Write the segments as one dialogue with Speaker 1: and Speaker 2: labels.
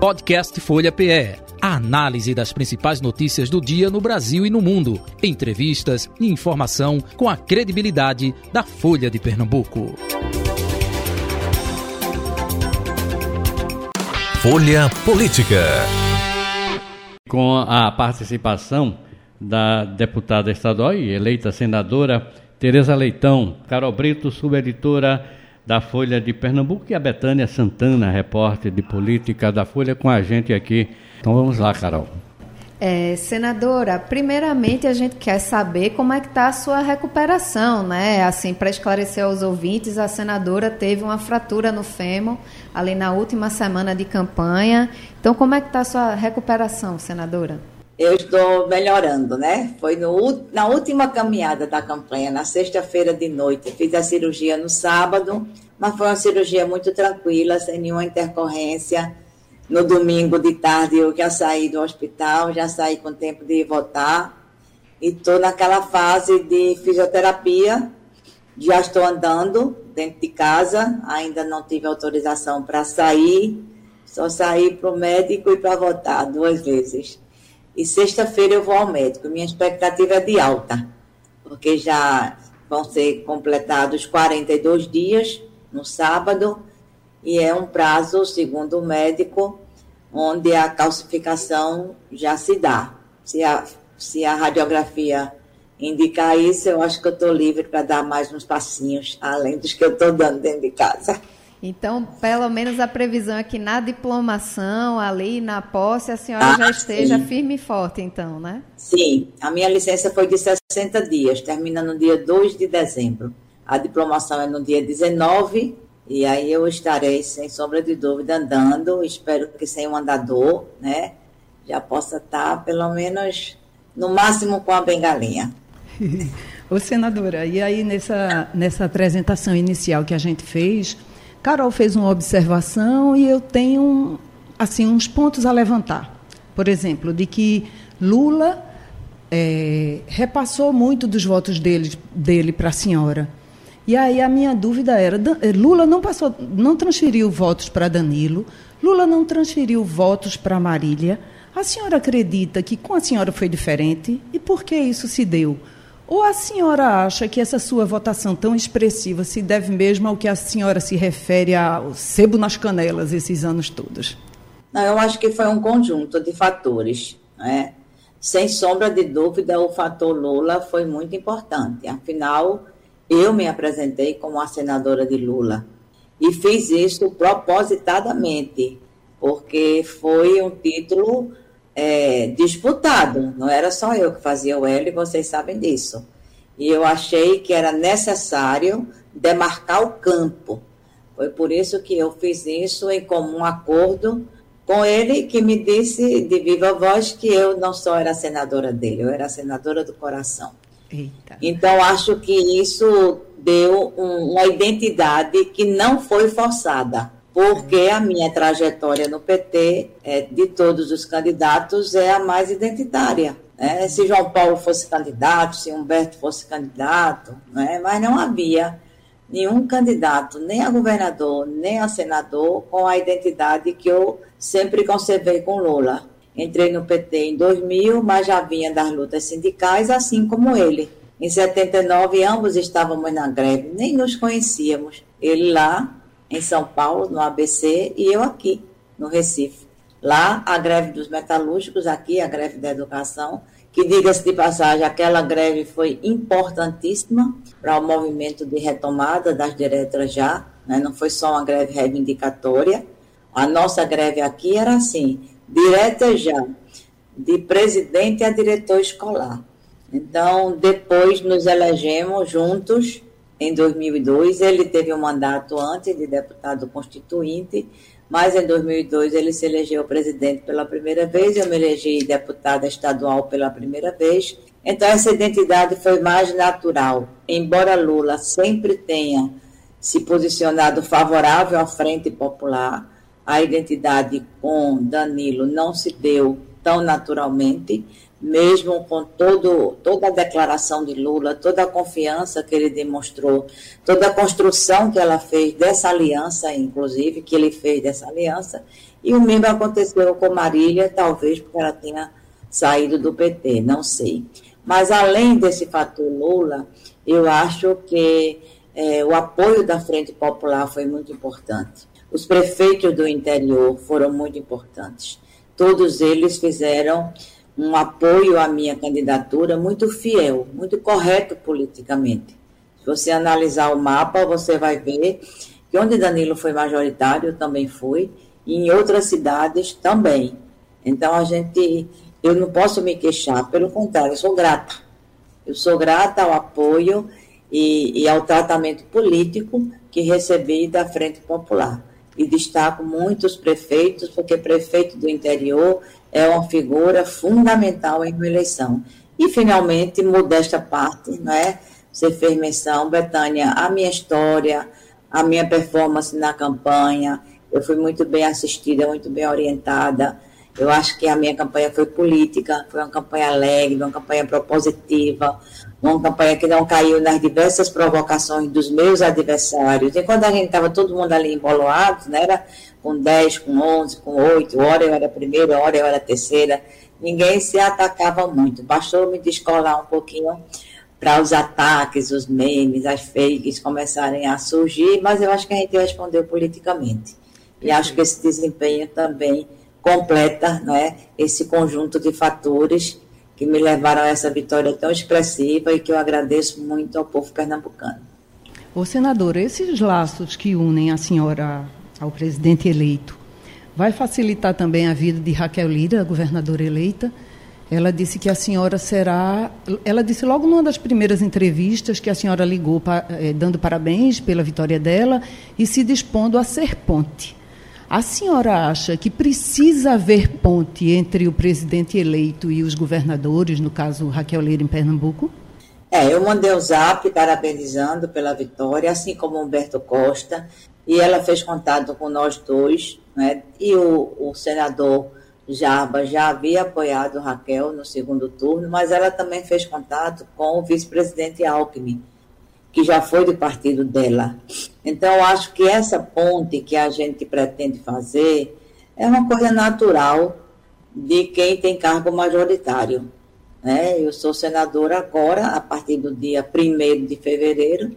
Speaker 1: Podcast Folha PE. A análise das principais notícias do dia no Brasil e no mundo. Entrevistas e informação com a credibilidade da Folha de Pernambuco.
Speaker 2: Folha Política.
Speaker 3: Com a participação da deputada estadual e eleita senadora Tereza Leitão, Carol Brito, subeditora da Folha de Pernambuco e a Betânia Santana, repórter de política da Folha, com a gente aqui. Então vamos lá, Carol.
Speaker 4: É, senadora, primeiramente a gente quer saber como é que está a sua recuperação, né? Assim, para esclarecer aos ouvintes, a senadora teve uma fratura no fêmur ali na última semana de campanha. Então, como é que está a sua recuperação, senadora?
Speaker 5: Eu estou melhorando, né? Foi no, na última caminhada da campanha, na sexta-feira de noite. Fiz a cirurgia no sábado, mas foi uma cirurgia muito tranquila, sem nenhuma intercorrência no domingo de tarde eu já saí do hospital, já saí com tempo de votar e estou naquela fase de fisioterapia. Já estou andando dentro de casa, ainda não tive autorização para sair, só saí para o médico e para votar duas vezes. E sexta-feira eu vou ao médico. Minha expectativa é de alta, porque já vão ser completados 42 dias no sábado e é um prazo, segundo o médico, onde a calcificação já se dá. Se a, se a radiografia indicar isso, eu acho que eu estou livre para dar mais uns passinhos, além dos que eu estou dando dentro de casa.
Speaker 4: Então, pelo menos a previsão é que na diplomação, ali na posse, a senhora ah, já esteja sim. firme e forte, então, né?
Speaker 5: Sim, a minha licença foi de 60 dias, termina no dia 2 de dezembro. A diplomação é no dia 19 e aí eu estarei, sem sombra de dúvida, andando. Espero que sem um andador, né? Já possa estar, pelo menos, no máximo com a bengalinha.
Speaker 6: Ô, senadora, e aí nessa, nessa apresentação inicial que a gente fez, Carol fez uma observação e eu tenho, assim, uns pontos a levantar. Por exemplo, de que Lula é, repassou muito dos votos dele, dele para a senhora. E aí a minha dúvida era, eh, Lula não passou, não transferiu votos para Danilo, Lula não transferiu votos para Marília. A senhora acredita que com a senhora foi diferente? E por que isso se deu? Ou a senhora acha que essa sua votação tão expressiva se deve mesmo ao que a senhora se refere ao sebo nas canelas esses anos todos?
Speaker 5: Não, eu acho que foi um conjunto de fatores. Né? Sem sombra de dúvida, o fator Lula foi muito importante. Afinal, eu me apresentei como a senadora de Lula e fiz isso propositadamente, porque foi um título é, disputado, não era só eu que fazia o L, vocês sabem disso. E eu achei que era necessário demarcar o campo. Foi por isso que eu fiz isso em comum acordo com ele, que me disse de viva voz que eu não só era senadora dele, eu era senadora do coração. Eita. Então, acho que isso deu um, uma identidade que não foi forçada, porque a minha trajetória no PT, é, de todos os candidatos, é a mais identitária. Né? Se João Paulo fosse candidato, se Humberto fosse candidato, né? mas não havia nenhum candidato, nem a governador, nem a senador, com a identidade que eu sempre conservei com Lula. Entrei no PT em 2000, mas já vinha das lutas sindicais, assim como ele. Em 79, ambos estávamos na greve, nem nos conhecíamos. Ele lá, em São Paulo, no ABC, e eu aqui, no Recife. Lá, a greve dos metalúrgicos, aqui, a greve da educação, que, diga-se de passagem, aquela greve foi importantíssima para o movimento de retomada das diretas já, né? não foi só uma greve reivindicatória. A nossa greve aqui era assim, direta já, de presidente a diretor escolar. Então, depois nos elegemos juntos em 2002. Ele teve um mandato antes de deputado constituinte, mas em 2002 ele se elegeu presidente pela primeira vez. Eu me elegi deputada estadual pela primeira vez. Então, essa identidade foi mais natural. Embora Lula sempre tenha se posicionado favorável à Frente Popular, a identidade com Danilo não se deu tão naturalmente, mesmo com todo, toda a declaração de Lula, toda a confiança que ele demonstrou, toda a construção que ela fez dessa aliança, inclusive, que ele fez dessa aliança, e o mesmo aconteceu com Marília, talvez porque ela tenha saído do PT, não sei. Mas além desse fator Lula, eu acho que é, o apoio da Frente Popular foi muito importante. Os prefeitos do interior foram muito importantes. Todos eles fizeram um apoio à minha candidatura muito fiel, muito correto politicamente. Se você analisar o mapa, você vai ver que onde Danilo foi majoritário, eu também fui, e em outras cidades também. Então a gente, eu não posso me queixar, pelo contrário, eu sou grata. Eu sou grata ao apoio e, e ao tratamento político que recebi da Frente Popular. E destaco muitos prefeitos, porque prefeito do interior é uma figura fundamental em uma eleição. E, finalmente, modesta parte, não é? Você fez menção, Betânia, a minha história, a minha performance na campanha. Eu fui muito bem assistida, muito bem orientada. Eu acho que a minha campanha foi política, foi uma campanha alegre, uma campanha propositiva, uma campanha que não caiu nas diversas provocações dos meus adversários. E quando a gente estava todo mundo ali emboloado, né, era com 10, com 11, com 8, hora eu era primeira, hora eu era terceira, ninguém se atacava muito. Bastou me descolar um pouquinho para os ataques, os memes, as fakes começarem a surgir, mas eu acho que a gente respondeu politicamente. E acho que esse desempenho também completa né, esse conjunto de fatores que me levaram a essa vitória tão expressiva e que eu agradeço muito ao povo pernambucano.
Speaker 6: Ô, senadora, esses laços que unem a senhora ao presidente eleito. Vai facilitar também a vida de Raquel Lira, governadora eleita. Ela disse que a senhora será. Ela disse logo numa das primeiras entrevistas que a senhora ligou eh, dando parabéns pela vitória dela e se dispondo a ser ponte. A senhora acha que precisa haver ponte entre o presidente eleito e os governadores, no caso Raquel Lira em Pernambuco?
Speaker 5: É, eu mandei um zap parabenizando pela vitória, assim como Humberto Costa e ela fez contato com nós dois, né? e o, o senador Jarba já havia apoiado Raquel no segundo turno, mas ela também fez contato com o vice-presidente Alckmin, que já foi do partido dela. Então, acho que essa ponte que a gente pretende fazer é uma coisa natural de quem tem cargo majoritário. Né? Eu sou senadora agora, a partir do dia 1 de fevereiro,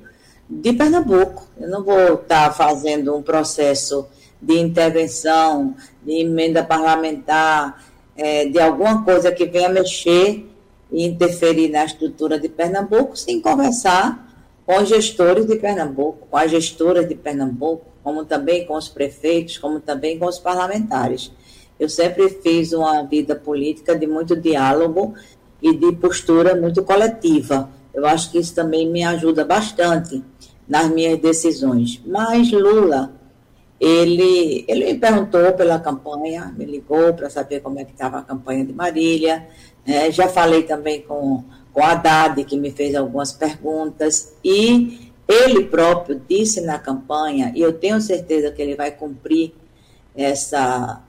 Speaker 5: de Pernambuco. Eu não vou estar fazendo um processo de intervenção, de emenda parlamentar, é, de alguma coisa que venha mexer e interferir na estrutura de Pernambuco, sem conversar com os gestores de Pernambuco, com as gestoras de Pernambuco, como também com os prefeitos, como também com os parlamentares. Eu sempre fiz uma vida política de muito diálogo e de postura muito coletiva. Eu acho que isso também me ajuda bastante nas minhas decisões. Mas Lula, ele, ele me perguntou pela campanha, me ligou para saber como é que estava a campanha de Marília. Né? Já falei também com, com Haddad, que me fez algumas perguntas, e ele próprio disse na campanha, e eu tenho certeza que ele vai cumprir essa,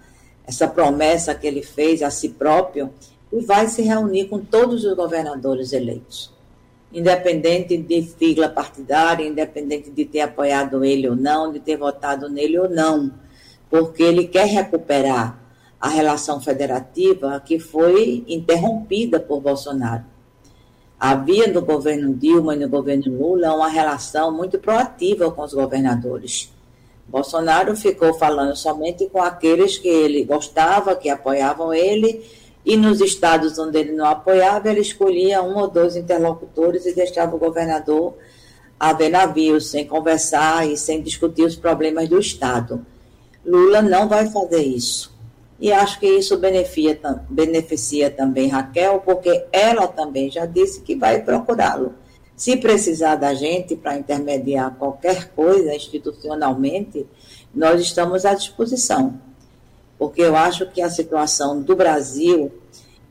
Speaker 5: essa promessa que ele fez a si próprio, e vai se reunir com todos os governadores eleitos independente de sigla partidária, independente de ter apoiado ele ou não, de ter votado nele ou não, porque ele quer recuperar a relação federativa que foi interrompida por Bolsonaro. Havia no governo Dilma e no governo Lula uma relação muito proativa com os governadores. Bolsonaro ficou falando somente com aqueles que ele gostava, que apoiavam ele, e nos estados onde ele não apoiava, ele escolhia um ou dois interlocutores e deixava o governador a ver navios, sem conversar e sem discutir os problemas do Estado. Lula não vai fazer isso. E acho que isso beneficia, beneficia também Raquel, porque ela também já disse que vai procurá-lo. Se precisar da gente para intermediar qualquer coisa institucionalmente, nós estamos à disposição porque eu acho que a situação do Brasil,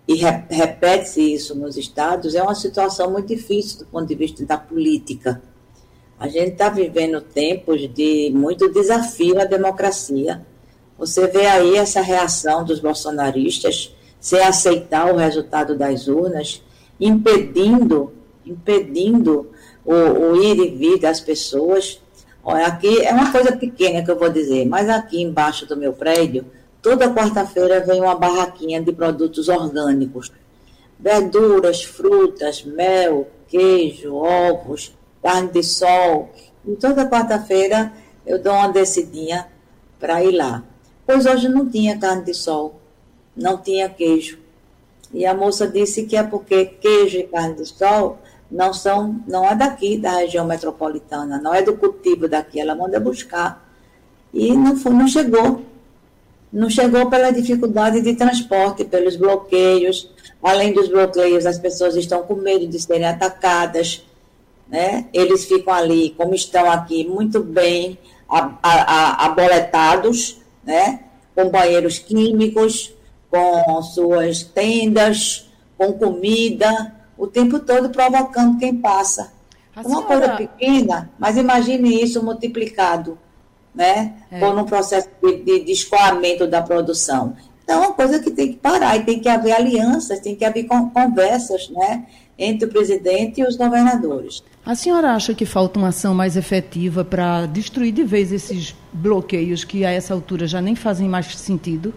Speaker 5: e repete-se isso nos estados, é uma situação muito difícil do ponto de vista da política. A gente está vivendo tempos de muito desafio à democracia. Você vê aí essa reação dos bolsonaristas sem aceitar o resultado das urnas, impedindo, impedindo o, o ir e vir das pessoas. Olha, aqui é uma coisa pequena que eu vou dizer, mas aqui embaixo do meu prédio, toda quarta-feira vem uma barraquinha de produtos orgânicos. Verduras, frutas, mel, queijo, ovos, carne de sol. E toda quarta-feira eu dou uma descidinha para ir lá. Pois hoje não tinha carne de sol não tinha queijo. E a moça disse que é porque queijo e carne de sol não são, não é daqui da região metropolitana, não é do cultivo daqui, ela manda buscar. E não foi, não chegou. Não chegou pela dificuldade de transporte, pelos bloqueios. Além dos bloqueios, as pessoas estão com medo de serem atacadas. Né? Eles ficam ali, como estão aqui, muito bem aboletados, né? com banheiros químicos, com suas tendas, com comida, o tempo todo provocando quem passa. A Uma senhora... coisa pequena, mas imagine isso multiplicado, né? É. Por um processo de, de, de escoamento da produção. Então, é uma coisa que tem que parar e tem que haver alianças, tem que haver conversas, né? Entre o presidente e os governadores.
Speaker 6: A senhora acha que falta uma ação mais efetiva para destruir de vez esses bloqueios que a essa altura já nem fazem mais sentido?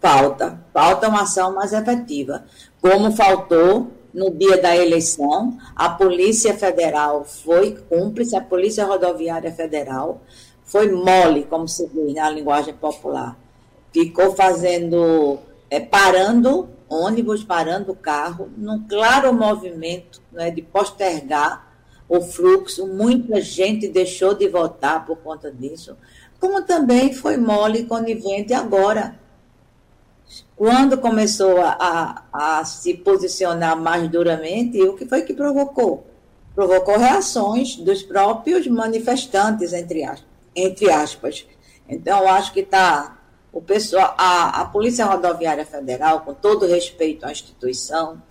Speaker 5: Falta, falta uma ação mais efetiva. Como faltou no dia da eleição, a Polícia Federal foi cúmplice, a Polícia Rodoviária Federal foi mole, como se diz na linguagem popular. Ficou fazendo, é, parando ônibus, parando carro, num claro movimento né, de postergar o fluxo. Muita gente deixou de votar por conta disso, como também foi mole e conivente agora quando começou a, a, a, se posicionar mais duramente, o que foi que provocou? Provocou reações dos próprios manifestantes, entre, entre aspas. Então, acho que está o pessoal, a, a Polícia Rodoviária Federal, com todo respeito à instituição,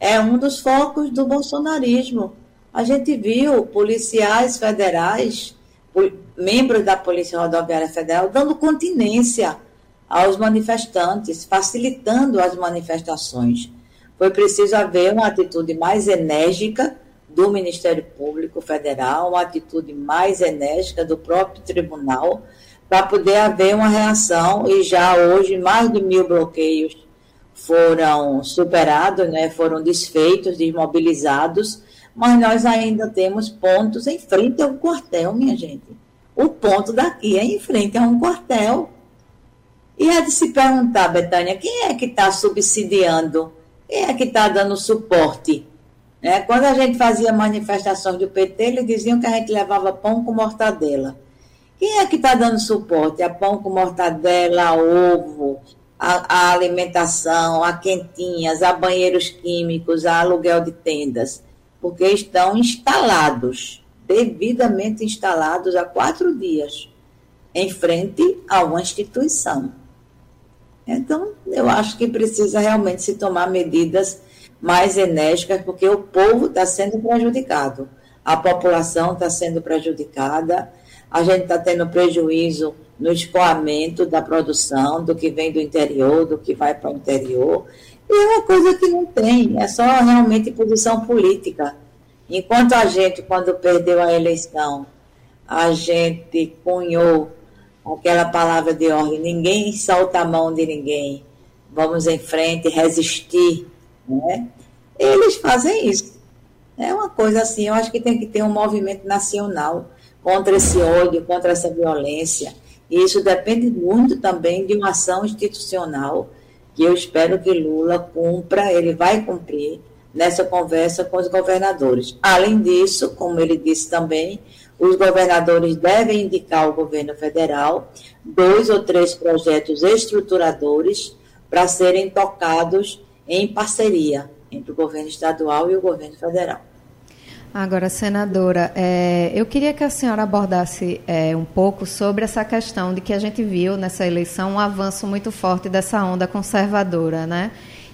Speaker 5: é um dos focos do bolsonarismo. A gente viu policiais federais, membros da Polícia Rodoviária Federal, dando continência aos manifestantes, facilitando as manifestações. Foi preciso haver uma atitude mais enérgica do Ministério Público Federal, uma atitude mais enérgica do próprio tribunal, para poder haver uma reação, e já hoje mais de mil bloqueios foram superados, né, foram desfeitos, desmobilizados, mas nós ainda temos pontos em frente ao quartel, minha gente. O ponto daqui é em frente a um quartel. E é de se perguntar, Betânia, quem é que está subsidiando? Quem é que está dando suporte? É, quando a gente fazia manifestações do PT, eles diziam que a gente levava pão com mortadela. Quem é que está dando suporte a pão com mortadela, a ovo, a, a, alimentação, a quentinhas, a banheiros químicos, a aluguel de tendas? Porque estão instalados, devidamente instalados há quatro dias, em frente a uma instituição. Então, eu acho que precisa realmente se tomar medidas mais enérgicas, porque o povo está sendo prejudicado, a população está sendo prejudicada, a gente está tendo prejuízo no escoamento da produção, do que vem do interior, do que vai para o interior. E é uma coisa que não tem, é só realmente posição política. Enquanto a gente, quando perdeu a eleição, a gente cunhou aquela palavra de ordem, ninguém solta a mão de ninguém, vamos em frente, resistir, né? Eles fazem isso. É uma coisa assim, eu acho que tem que ter um movimento nacional contra esse ódio, contra essa violência. E isso depende muito também de uma ação institucional que eu espero que Lula cumpra, ele vai cumprir nessa conversa com os governadores. Além disso, como ele disse também, os governadores devem indicar ao governo federal dois ou três projetos estruturadores para serem tocados em parceria entre o governo estadual e o governo federal.
Speaker 4: Agora, senadora, é, eu queria que a senhora abordasse é, um pouco sobre essa questão de que a gente viu nessa eleição um avanço muito forte dessa onda conservadora, né?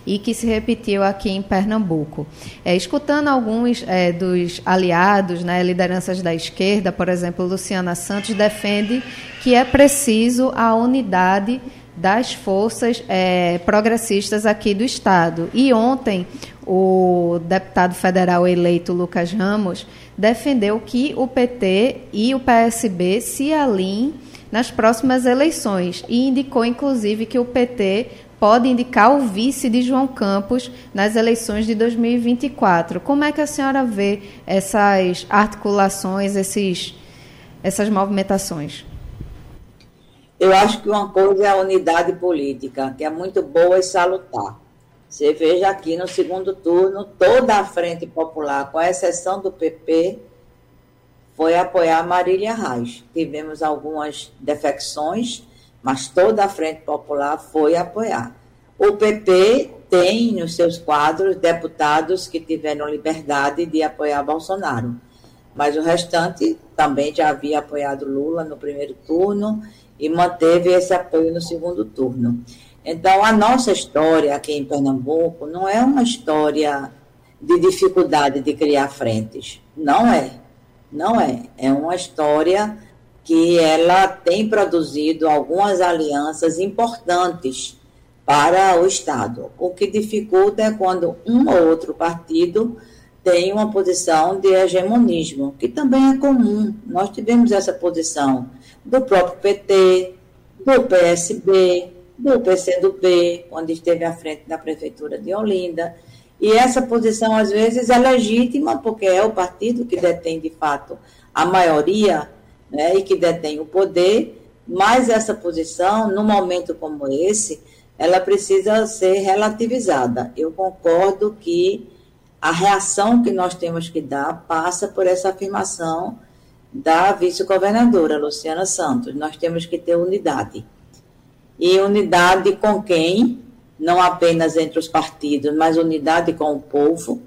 Speaker 4: e que se repetiu aqui em Pernambuco. É, escutando alguns é, dos aliados, né, lideranças da esquerda, por exemplo, Luciana Santos defende que é preciso a unidade das forças é, progressistas aqui do Estado. E ontem, o deputado federal eleito Lucas Ramos defendeu que o PT e o PSB se alinhem nas próximas eleições e indicou, inclusive, que o PT pode indicar o vice de João Campos nas eleições de 2024. Como é que a senhora vê essas articulações, esses, essas movimentações?
Speaker 5: Eu acho que uma coisa é a unidade política, que é muito boa e salutar. Você veja aqui no segundo turno, toda a Frente Popular, com exceção do PP, foi apoiar Marília Reis. Tivemos algumas defecções, mas toda a Frente Popular foi apoiar. O PP tem nos seus quadros deputados que tiveram liberdade de apoiar Bolsonaro, mas o restante também já havia apoiado Lula no primeiro turno e manteve esse apoio no segundo turno. Então, a nossa história aqui em Pernambuco não é uma história de dificuldade de criar frentes. Não é. Não é. É uma história que ela tem produzido algumas alianças importantes para o Estado. O que dificulta é quando um ou outro partido tem uma posição de hegemonismo, que também é comum. Nós tivemos essa posição do próprio PT, do PSB, do PCdoB, quando esteve à frente da Prefeitura de Olinda. E essa posição, às vezes, é legítima, porque é o partido que detém, de fato, a maioria né, e que detém o poder, mas essa posição, num momento como esse, ela precisa ser relativizada. Eu concordo que a reação que nós temos que dar passa por essa afirmação da vice-governadora Luciana Santos. Nós temos que ter unidade. E unidade com quem? Não apenas entre os partidos, mas unidade com o povo.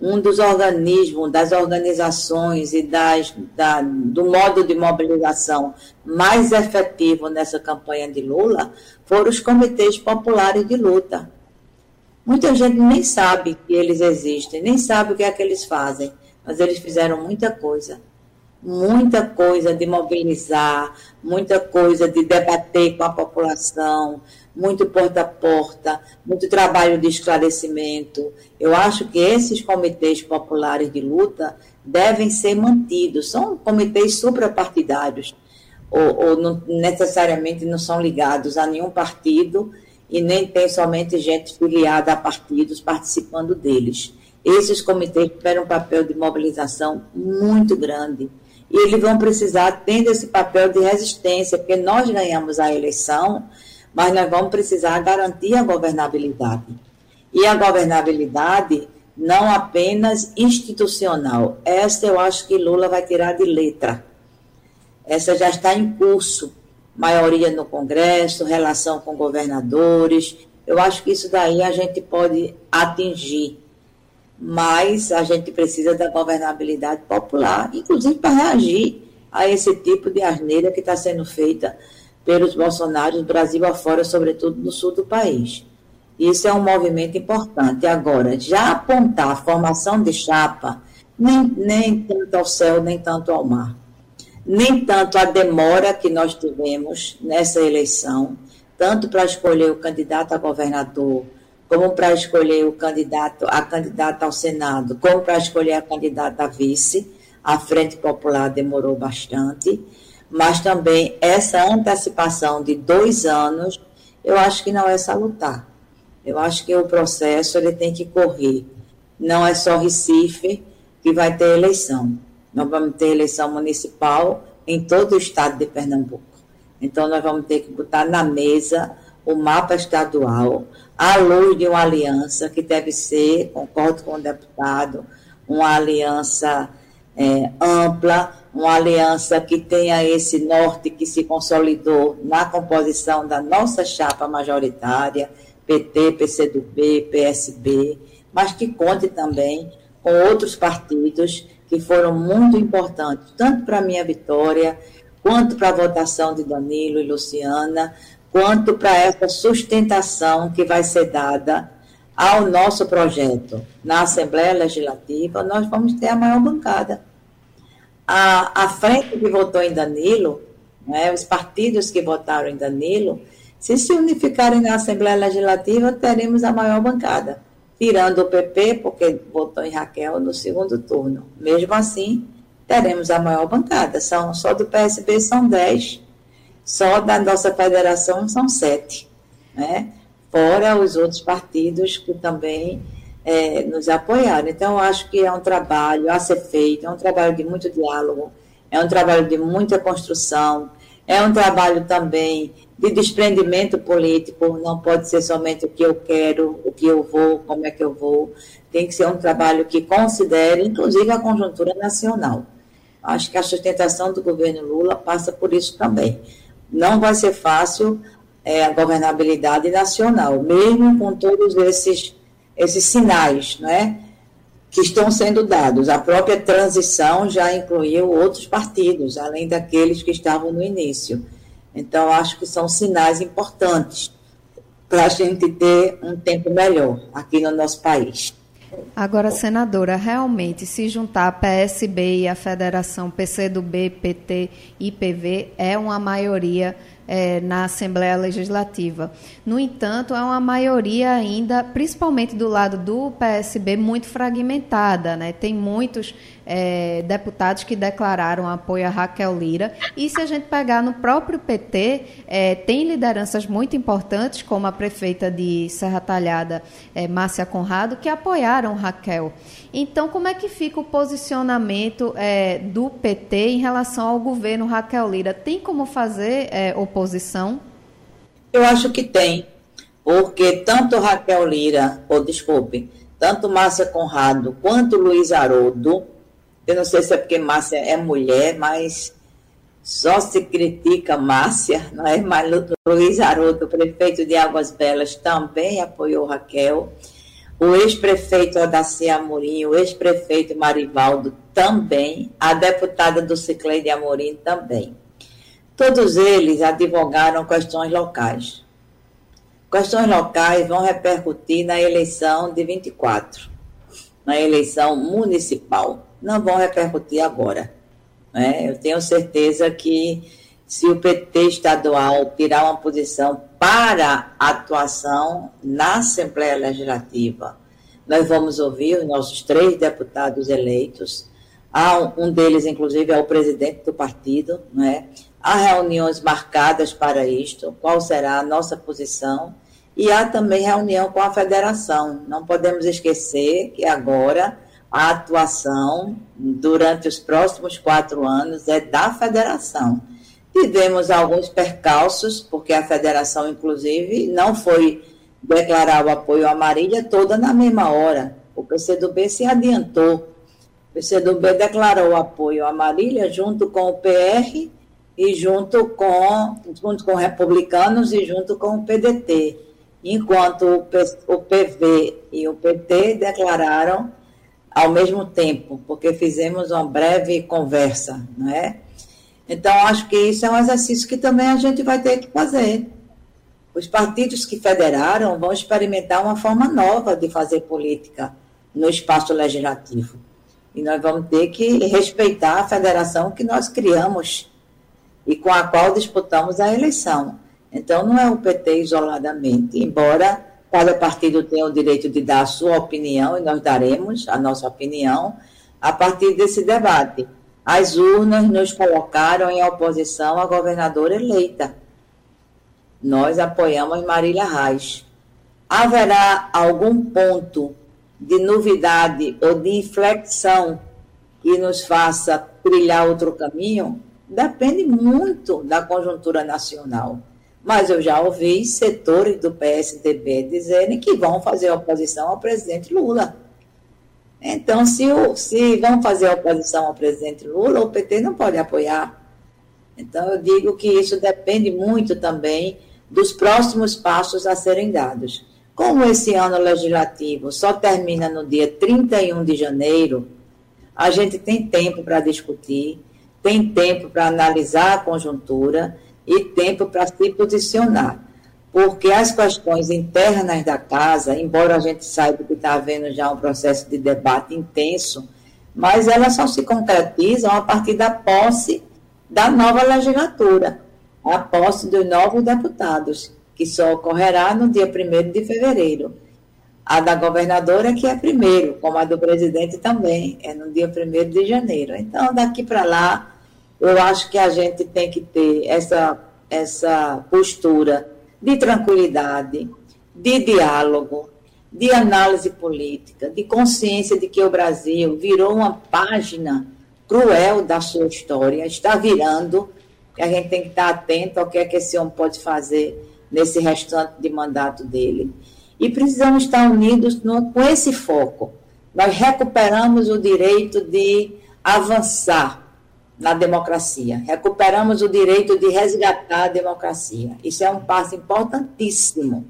Speaker 5: Um dos organismos, das organizações e das, da, do modo de mobilização mais efetivo nessa campanha de Lula foram os comitês populares de luta. Muita gente nem sabe que eles existem, nem sabe o que é que eles fazem, mas eles fizeram muita coisa muita coisa de mobilizar, muita coisa de debater com a população, muito porta a porta, muito trabalho de esclarecimento. Eu acho que esses comitês populares de luta devem ser mantidos. São comitês suprapartidários, ou, ou não, necessariamente não são ligados a nenhum partido e nem tem somente gente filiada a partidos participando deles. Esses comitês tiveram um papel de mobilização muito grande e eles vão precisar, tendo esse papel de resistência, porque nós ganhamos a eleição, mas nós vamos precisar garantir a governabilidade. E a governabilidade não apenas institucional. Essa eu acho que Lula vai tirar de letra. Essa já está em curso. Maioria no Congresso, relação com governadores. Eu acho que isso daí a gente pode atingir mas a gente precisa da governabilidade popular, inclusive para reagir a esse tipo de asneira que está sendo feita pelos bolsonaros, Brasil afora, sobretudo no sul do país. Isso é um movimento importante. Agora, já apontar a formação de chapa, nem, nem tanto ao céu, nem tanto ao mar. Nem tanto a demora que nós tivemos nessa eleição, tanto para escolher o candidato a governador, como para escolher o candidato, a candidata ao Senado, como para escolher a candidata a vice. A Frente Popular demorou bastante, mas também essa antecipação de dois anos, eu acho que não é salutar. Eu acho que o processo ele tem que correr. Não é só Recife que vai ter eleição. Nós vamos ter eleição municipal em todo o estado de Pernambuco. Então, nós vamos ter que botar na mesa o mapa estadual, à luz de uma aliança que deve ser, concordo com o deputado, uma aliança é, ampla, uma aliança que tenha esse norte que se consolidou na composição da nossa chapa majoritária, PT, PCdoB, PSB, mas que conte também com outros partidos que foram muito importantes, tanto para a minha vitória, quanto para a votação de Danilo e Luciana, quanto para essa sustentação que vai ser dada ao nosso projeto na Assembleia Legislativa, nós vamos ter a maior bancada. A, a frente que votou em Danilo, né, os partidos que votaram em Danilo, Se se unificarem na Assembleia Legislativa, teremos a maior bancada, tirando o PP, porque votou em Raquel no segundo turno. Mesmo assim, teremos a maior bancada. São, só do PSB são 10, só da nossa federação são 7. Né? Fora os outros partidos que também é, nos apoiaram. Então, acho que é um trabalho a ser feito, é um trabalho de muito diálogo, é um trabalho de muita construção, é um trabalho também de desprendimento político, não pode ser somente o que eu quero, o que eu vou, como é que eu vou. Tem que ser um trabalho que considere, inclusive, a conjuntura nacional. Acho que a sustentação do governo Lula passa por isso também. Não vai ser fácil é, a governabilidade nacional, mesmo com todos esses, esses sinais né, que estão sendo dados. A própria transição já incluiu outros partidos, além daqueles que estavam no início. Então, acho que são sinais importantes para a gente ter um tempo melhor aqui no nosso país.
Speaker 4: Agora, senadora, realmente, se juntar a PSB e a Federação PCdoB, PT e PV é uma maioria é, na Assembleia Legislativa. No entanto, é uma maioria ainda, principalmente do lado do PSB, muito fragmentada. Né? Tem muitos é, deputados que declararam apoio a Raquel Lira. E se a gente pegar no próprio PT, é, tem lideranças muito importantes, como a prefeita de Serra Talhada, é, Márcia Conrado, que apoiaram Raquel. Então, como é que fica o posicionamento é, do PT em relação ao governo Raquel Lira? Tem como fazer é, oposição?
Speaker 5: Eu acho que tem, porque tanto Raquel Lira, ou desculpe, tanto Márcia Conrado quanto Luiz Haroldo eu não sei se é porque Márcia é mulher, mas só se critica Márcia, não é? Mas Luiz Haroldo, prefeito de Águas Belas, também apoiou Raquel. O ex-prefeito Odaci Amorim, o ex-prefeito Marivaldo também, a deputada do Ciclei de Amorim também. Todos eles advogaram questões locais. Questões locais vão repercutir na eleição de 24, na eleição municipal não vão repercutir agora. Né? Eu tenho certeza que se o PT estadual tirar uma posição para atuação na Assembleia Legislativa, nós vamos ouvir os nossos três deputados eleitos. Há um deles, inclusive, é o presidente do partido, né? Há reuniões marcadas para isto, qual será a nossa posição, e há também reunião com a federação. Não podemos esquecer que agora a atuação durante os próximos quatro anos é da federação. Tivemos alguns percalços, porque a federação, inclusive, não foi declarar o apoio à Marília toda na mesma hora. O PCdoB se adiantou. O PCdoB declarou o apoio à Marília junto com o PR e junto com, junto com republicanos e junto com o PDT, enquanto o PV e o PT declararam ao mesmo tempo, porque fizemos uma breve conversa, não é? Então, acho que isso é um exercício que também a gente vai ter que fazer. Os partidos que federaram vão experimentar uma forma nova de fazer política no espaço legislativo. E nós vamos ter que respeitar a federação que nós criamos e com a qual disputamos a eleição. Então, não é o PT isoladamente, embora Cada partido tem o direito de dar a sua opinião e nós daremos a nossa opinião a partir desse debate. As urnas nos colocaram em oposição à governadora eleita. Nós apoiamos Marília Reis. Haverá algum ponto de novidade ou de inflexão que nos faça trilhar outro caminho? Depende muito da conjuntura nacional mas eu já ouvi setores do PSDB dizerem que vão fazer oposição ao presidente Lula. Então, se, o, se vão fazer oposição ao presidente Lula, o PT não pode apoiar. Então, eu digo que isso depende muito também dos próximos passos a serem dados. Como esse ano legislativo só termina no dia 31 de janeiro, a gente tem tempo para discutir, tem tempo para analisar a conjuntura e tempo para se posicionar. Porque as questões internas da casa, embora a gente saiba que está havendo já um processo de debate intenso, mas elas só se concretizam a partir da posse da nova legislatura, a posse dos novos deputados, que só ocorrerá no dia 1 de fevereiro. A da governadora, que é primeiro, como a do presidente também, é no dia 1 de janeiro. Então, daqui para lá, eu acho que a gente tem que ter essa, essa postura de tranquilidade, de diálogo, de análise política, de consciência de que o Brasil virou uma página cruel da sua história, está virando, que a gente tem que estar atento ao que é que esse homem pode fazer nesse restante de mandato dele. E precisamos estar unidos no, com esse foco. Nós recuperamos o direito de avançar na democracia, recuperamos o direito de resgatar a democracia. Isso é um passo importantíssimo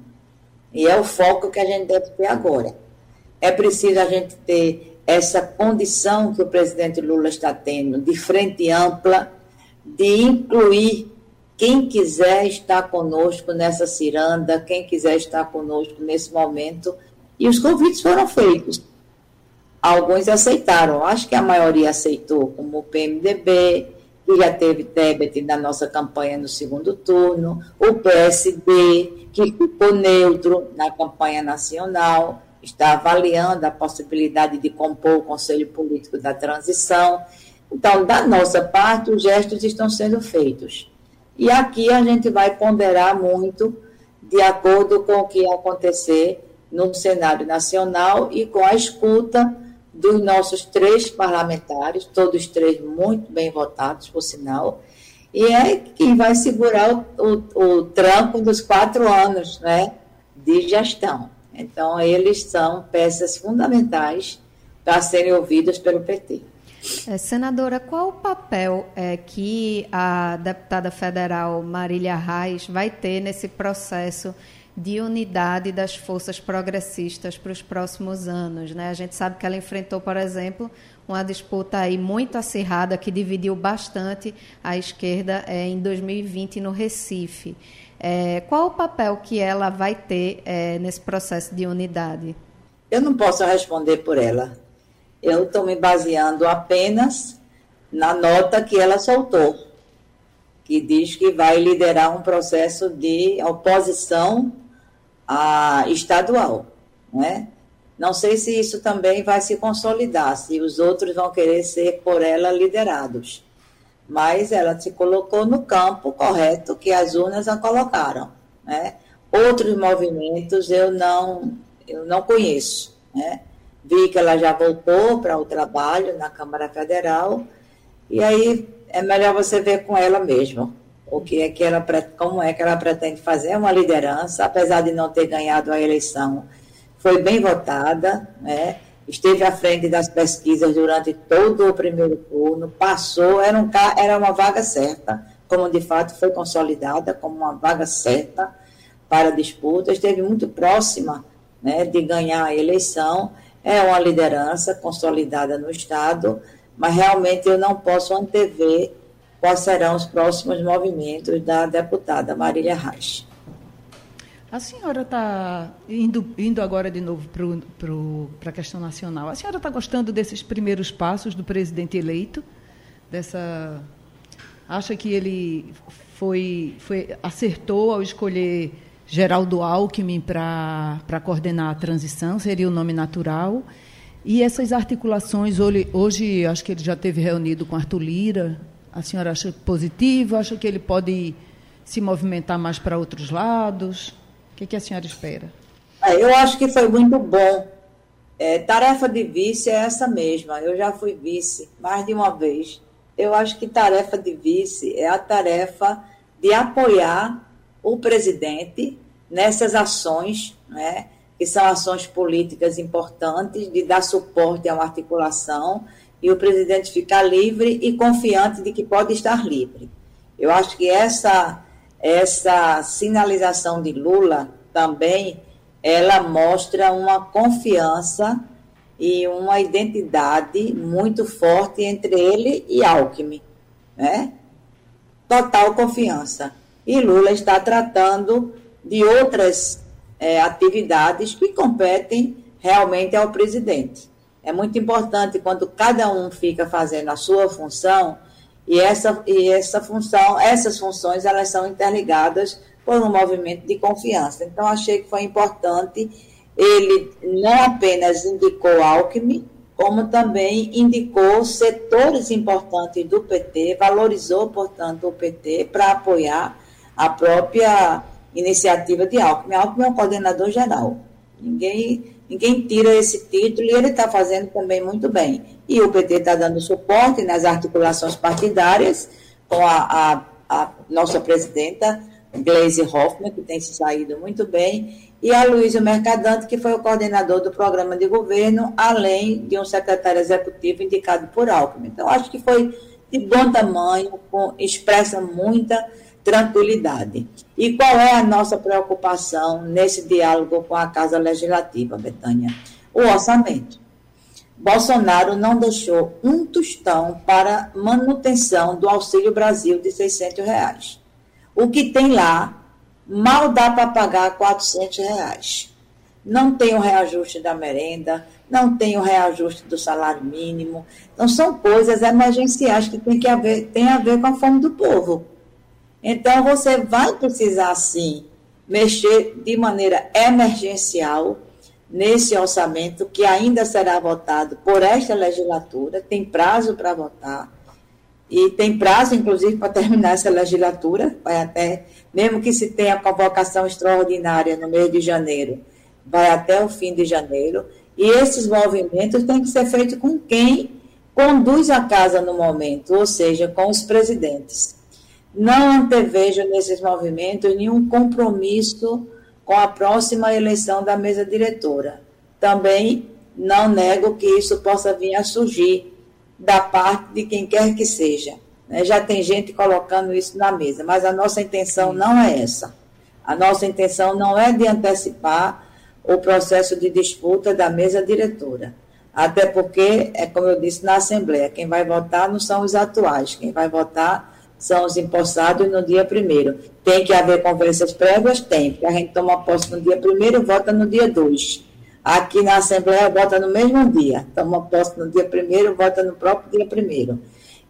Speaker 5: e é o foco que a gente deve ter agora. É preciso a gente ter essa condição que o presidente Lula está tendo, de frente ampla, de incluir quem quiser estar conosco nessa ciranda, quem quiser estar conosco nesse momento. E os convites foram feitos. Alguns aceitaram, acho que a maioria aceitou, como o PMDB, que já teve Tebet na nossa campanha no segundo turno, o PSD, que ficou neutro na campanha nacional, está avaliando a possibilidade de compor o Conselho Político da Transição. Então, da nossa parte, os gestos estão sendo feitos. E aqui a gente vai ponderar muito de acordo com o que acontecer no cenário nacional e com a escuta dos nossos três parlamentares, todos três muito bem votados, por sinal, e é quem vai segurar o, o, o tranco dos quatro anos né, de gestão. Então, eles são peças fundamentais para serem ouvidas pelo PT.
Speaker 4: É, senadora, qual o papel é, que a deputada federal Marília Reis vai ter nesse processo de unidade das forças progressistas para os próximos anos. Né? A gente sabe que ela enfrentou, por exemplo, uma disputa aí muito acirrada que dividiu bastante a esquerda é, em 2020 no Recife. É, qual o papel que ela vai ter é, nesse processo de unidade?
Speaker 5: Eu não posso responder por ela. Eu estou me baseando apenas na nota que ela soltou, que diz que vai liderar um processo de oposição a estadual, não é? Não sei se isso também vai se consolidar, se os outros vão querer ser por ela liderados. Mas ela se colocou no campo correto que as urnas a colocaram, né? Outros movimentos eu não eu não conheço, né? Vi que ela já voltou para o trabalho na Câmara Federal e aí é melhor você ver com ela mesmo o que é que ela, como é que ela pretende fazer, uma liderança, apesar de não ter ganhado a eleição, foi bem votada, né? esteve à frente das pesquisas durante todo o primeiro turno, passou, era, um, era uma vaga certa, como de fato foi consolidada como uma vaga certa para disputa, esteve muito próxima né, de ganhar a eleição, é uma liderança consolidada no Estado, mas realmente eu não posso antever quais serão os próximos movimentos da deputada Marília Reis.
Speaker 6: A senhora está indo, indo agora de novo para a questão nacional. A senhora está gostando desses primeiros passos do presidente eleito? Dessa acha que ele foi, foi acertou ao escolher Geraldo Alckmin para coordenar a transição? Seria o nome natural? E essas articulações, hoje, hoje acho que ele já teve reunido com Arthur Lira, a senhora acha positivo? Acha que ele pode se movimentar mais para outros lados? O que, que a senhora espera?
Speaker 5: É, eu acho que foi muito bom. É, tarefa de vice é essa mesma. Eu já fui vice mais de uma vez. Eu acho que tarefa de vice é a tarefa de apoiar o presidente nessas ações, né, que são ações políticas importantes, de dar suporte a uma articulação e o presidente ficar livre e confiante de que pode estar livre. Eu acho que essa essa sinalização de Lula também ela mostra uma confiança e uma identidade muito forte entre ele e Alckmin, né? Total confiança. E Lula está tratando de outras é, atividades que competem realmente ao presidente. É muito importante quando cada um fica fazendo a sua função e essa, e essa função, essas funções elas são interligadas por um movimento de confiança. Então, achei que foi importante. Ele não apenas indicou Alckmin, como também indicou setores importantes do PT, valorizou, portanto, o PT para apoiar a própria iniciativa de Alckmin. Alckmin é o coordenador geral. Ninguém, ninguém tira esse título e ele está fazendo também muito bem. E o PT está dando suporte nas articulações partidárias com a, a, a nossa presidenta Gleisi Hoffmann, que tem se saído muito bem, e a Luísa Mercadante, que foi o coordenador do programa de governo, além de um secretário executivo indicado por Alckmin. Então, acho que foi de bom tamanho, com, expressa muita tranquilidade. E qual é a nossa preocupação nesse diálogo com a Casa Legislativa, Betânia? O orçamento. Bolsonaro não deixou um tostão para manutenção do Auxílio Brasil de 600 reais. O que tem lá mal dá para pagar 400 reais. Não tem o reajuste da merenda, não tem o reajuste do salário mínimo. Então, são coisas emergenciais que tem, que haver, tem a ver com a fome do povo. Então, você vai precisar, sim, mexer de maneira emergencial nesse orçamento que ainda será votado por esta legislatura, tem prazo para votar e tem prazo, inclusive, para terminar essa legislatura, vai até, mesmo que se tenha convocação extraordinária no mês de janeiro, vai até o fim de janeiro, e esses movimentos têm que ser feitos com quem conduz a casa no momento, ou seja, com os presidentes. Não antevejo nesses movimentos nenhum compromisso com a próxima eleição da mesa diretora. Também não nego que isso possa vir a surgir, da parte de quem quer que seja. Né? Já tem gente colocando isso na mesa, mas a nossa intenção não é essa. A nossa intenção não é de antecipar o processo de disputa da mesa diretora. Até porque, é como eu disse na Assembleia, quem vai votar não são os atuais, quem vai votar são os empossados no dia primeiro. Tem que haver conferências prévias? Tem, porque a gente toma posse no dia primeiro e vota no dia dois. Aqui na Assembleia vota no mesmo dia. Toma posse no dia primeiro, vota no próprio dia primeiro.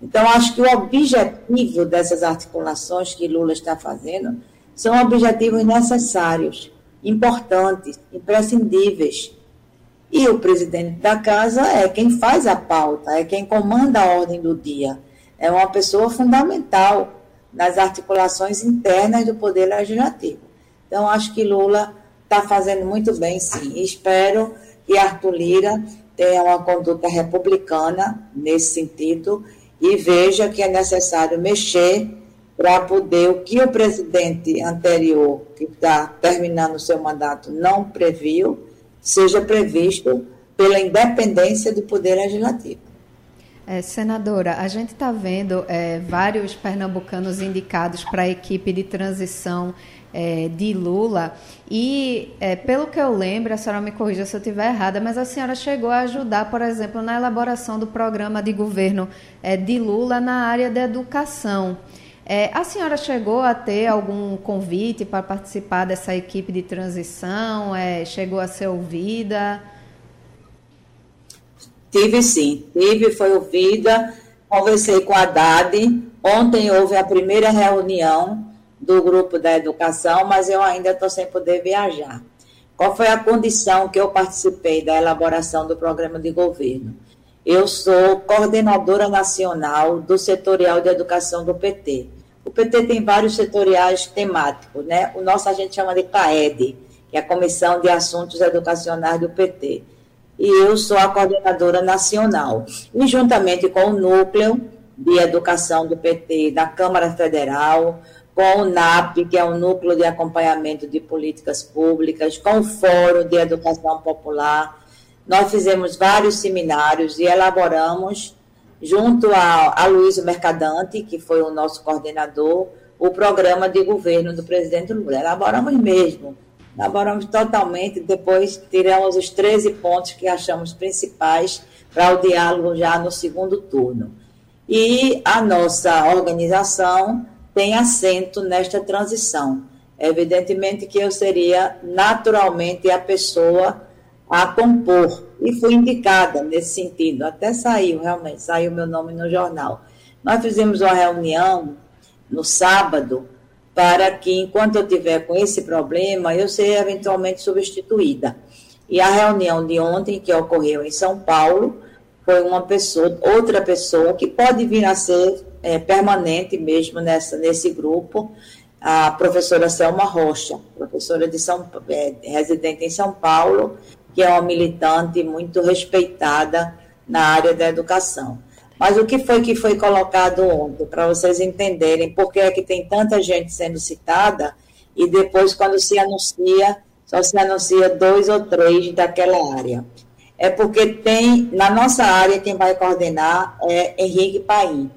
Speaker 5: Então, acho que o objetivo dessas articulações que Lula está fazendo são objetivos necessários, importantes, imprescindíveis. E o presidente da casa é quem faz a pauta, é quem comanda a ordem do dia. É uma pessoa fundamental nas articulações internas do Poder Legislativo. Então, acho que Lula está fazendo muito bem, sim. Espero que Arthur Lira tenha uma conduta republicana nesse sentido e veja que é necessário mexer para poder o que o presidente anterior, que está terminando o seu mandato, não previu, seja previsto pela independência do Poder Legislativo.
Speaker 4: É, senadora, a gente está vendo é, vários pernambucanos indicados para a equipe de transição é, de Lula. E, é, pelo que eu lembro, a senhora me corrija se eu estiver errada, mas a senhora chegou a ajudar, por exemplo, na elaboração do programa de governo é, de Lula na área da educação. É, a senhora chegou a ter algum convite para participar dessa equipe de transição? Chegou a ser ouvida?
Speaker 5: Tive sim, tive, foi ouvida. Conversei com a Haddad. Ontem houve a primeira reunião do grupo da educação, mas eu ainda estou sem poder viajar. Qual foi a condição que eu participei da elaboração do programa de governo? Eu sou coordenadora nacional do setorial de educação do PT. O PT tem vários setoriais temáticos, né? O nosso a gente chama de CAED, que é a Comissão de Assuntos Educacionais do PT. E eu sou a coordenadora nacional. E juntamente com o núcleo de educação do PT da Câmara Federal, com o NAP, que é o Núcleo de Acompanhamento de Políticas Públicas, com o Fórum de Educação Popular. Nós fizemos vários seminários e elaboramos, junto a, a Luiz Mercadante, que foi o nosso coordenador, o programa de governo do presidente Lula. Elaboramos mesmo, elaboramos totalmente, depois tiramos os 13 pontos que achamos principais para o diálogo já no segundo turno. E a nossa organização tem assento nesta transição. Evidentemente que eu seria naturalmente a pessoa a compor, e fui indicada nesse sentido, até saiu, realmente, saiu meu nome no jornal. Nós fizemos uma reunião no sábado para que, enquanto eu tiver com esse problema, eu seja eventualmente substituída. E a reunião de ontem, que ocorreu em São Paulo, foi uma pessoa, outra pessoa, que pode vir a ser é, permanente mesmo nessa, nesse grupo, a professora Selma Rocha, professora de São, é, residente em São Paulo, que é uma militante muito respeitada na área da educação. Mas o que foi que foi colocado ontem, para vocês entenderem por que é que tem tanta gente sendo citada e depois, quando se anuncia, só se anuncia dois ou três daquela área. É porque tem, na nossa área, quem vai coordenar é Henrique Paim,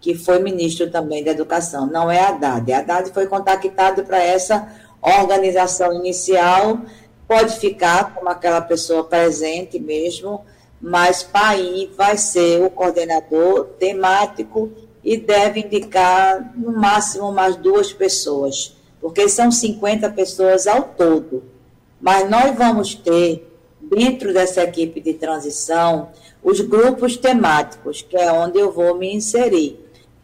Speaker 5: que foi ministro também da Educação, não é Haddad. Haddad foi contactado para essa organização inicial, pode ficar como aquela pessoa presente mesmo, mas PAI vai ser o coordenador temático e deve indicar no máximo mais duas pessoas, porque são 50 pessoas ao todo. Mas nós vamos ter, dentro dessa equipe de transição, os grupos temáticos, que é onde eu vou me inserir.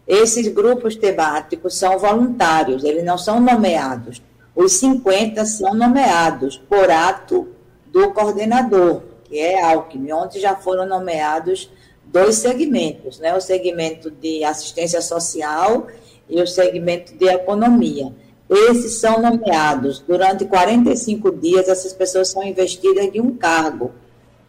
Speaker 5: Esses grupos temáticos são voluntários, eles não são nomeados. Os 50 são nomeados por ato do coordenador que é Alckmin, onde já foram nomeados dois segmentos, né? o segmento de assistência social e o segmento de economia. Esses são nomeados. Durante 45 dias, essas pessoas são investidas de um cargo.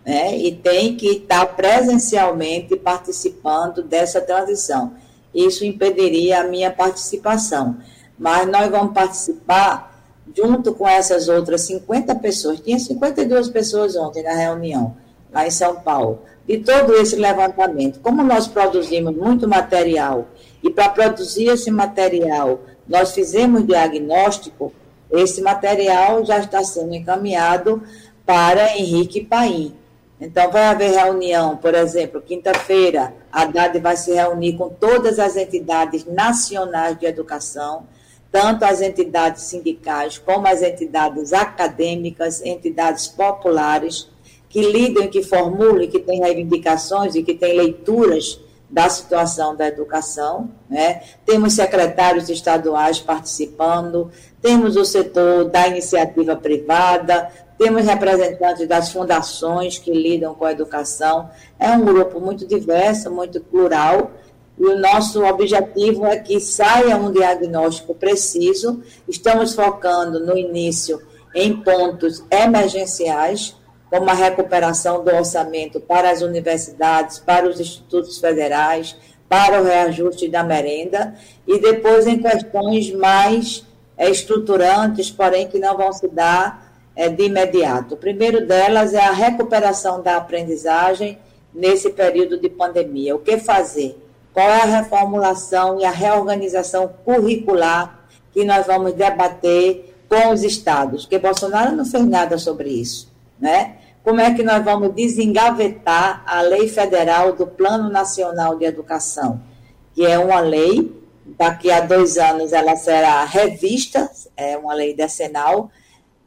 Speaker 5: Né? E tem que estar presencialmente participando dessa transição. Isso impediria a minha participação. Mas nós vamos participar junto com essas outras 50 pessoas, tinha 52 pessoas ontem na reunião, lá em São Paulo, de todo esse levantamento. Como nós produzimos muito material, e para produzir esse material, nós fizemos diagnóstico, esse material já está sendo encaminhado para Henrique Paim. Então, vai haver reunião, por exemplo, quinta-feira, a DAD vai se reunir com todas as entidades nacionais de educação, tanto as entidades sindicais como as entidades acadêmicas, entidades populares, que lidam, que formulam, que têm reivindicações e que têm leituras da situação da educação. Né? Temos secretários estaduais participando, temos o setor da iniciativa privada, temos representantes das fundações que lidam com a educação. É um grupo muito diverso, muito plural, e o nosso objetivo é que saia um diagnóstico preciso. Estamos focando no início em pontos emergenciais, como a recuperação do orçamento para as universidades, para os institutos federais, para o reajuste da merenda, e depois em questões mais é, estruturantes, porém que não vão se dar é, de imediato. O primeiro delas é a recuperação da aprendizagem nesse período de pandemia. O que fazer? Qual é a reformulação e a reorganização curricular que nós vamos debater com os estados, porque Bolsonaro não fez nada sobre isso, né? Como é que nós vamos desengavetar a lei federal do Plano Nacional de Educação, que é uma lei, daqui a dois anos ela será revista, é uma lei decenal,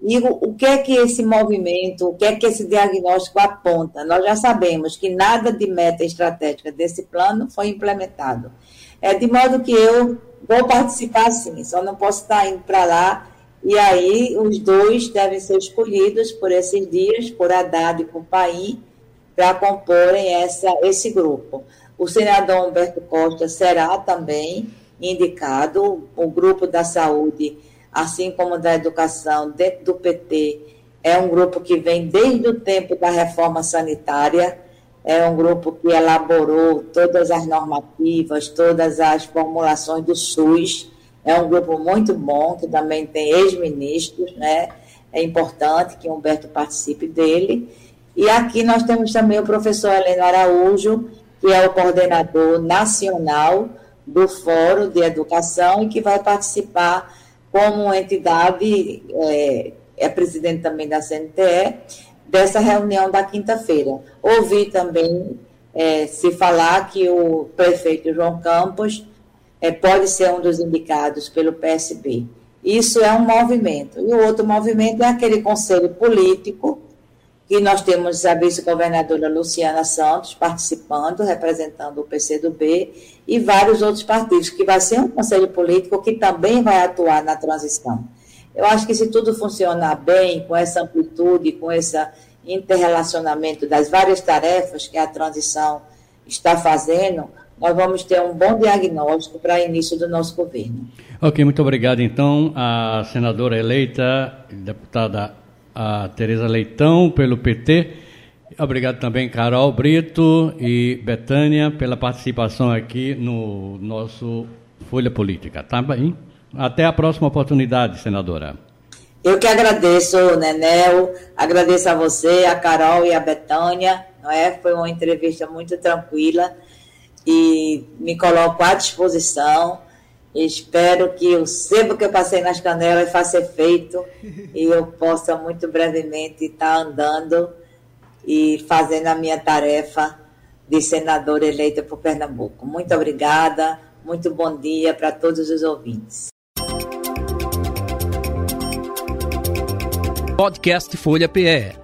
Speaker 5: e o, o, que é que esse movimento, o que é que esse diagnóstico aponta? Nós já sabemos que nada de meta estratégica desse plano foi implementado. É de modo que eu vou participar sim, só não posso estar indo para lá. E aí os dois devem ser escolhidos por esses dias, por Haddad e por Paim, para comporem essa, esse grupo. O senador Humberto Costa será também indicado, o grupo da saúde assim como da educação, dentro do PT, é um grupo que vem desde o tempo da reforma sanitária, é um grupo que elaborou todas as normativas, todas as formulações do SUS, é um grupo muito bom, que também tem ex-ministros, né? É importante que Humberto participe dele. E aqui nós temos também o professor Heleno Araújo, que é o coordenador nacional do Fórum de Educação e que vai participar como entidade, é, é presidente também da CNTE, dessa reunião da quinta-feira. Ouvi também é, se falar que o prefeito João Campos é, pode ser um dos indicados pelo PSB. Isso é um movimento. E o outro movimento é aquele conselho político que nós temos a vice-governadora Luciana Santos participando, representando o PCdoB, e vários outros partidos, que vai ser um conselho político que também vai atuar na transição. Eu acho que se tudo funcionar bem, com essa amplitude, com esse interrelacionamento das várias tarefas que a transição está fazendo, nós vamos ter um bom diagnóstico para início do nosso governo.
Speaker 3: Ok, muito obrigado. Então, a senadora eleita, deputada a Tereza Leitão, pelo PT. Obrigado também, Carol Brito e Betânia, pela participação aqui no nosso Folha Política. Tá bem? Até a próxima oportunidade, senadora.
Speaker 5: Eu que agradeço, Nenel, agradeço a você, a Carol e a Betânia, não é? Foi uma entrevista muito tranquila e me coloco à disposição. Espero que o sebo que eu passei nas canelas faça efeito e eu possa muito brevemente estar andando e fazendo a minha tarefa de senadora eleita por Pernambuco. Muito obrigada, muito bom dia para todos os ouvintes.
Speaker 1: Podcast Folha PE.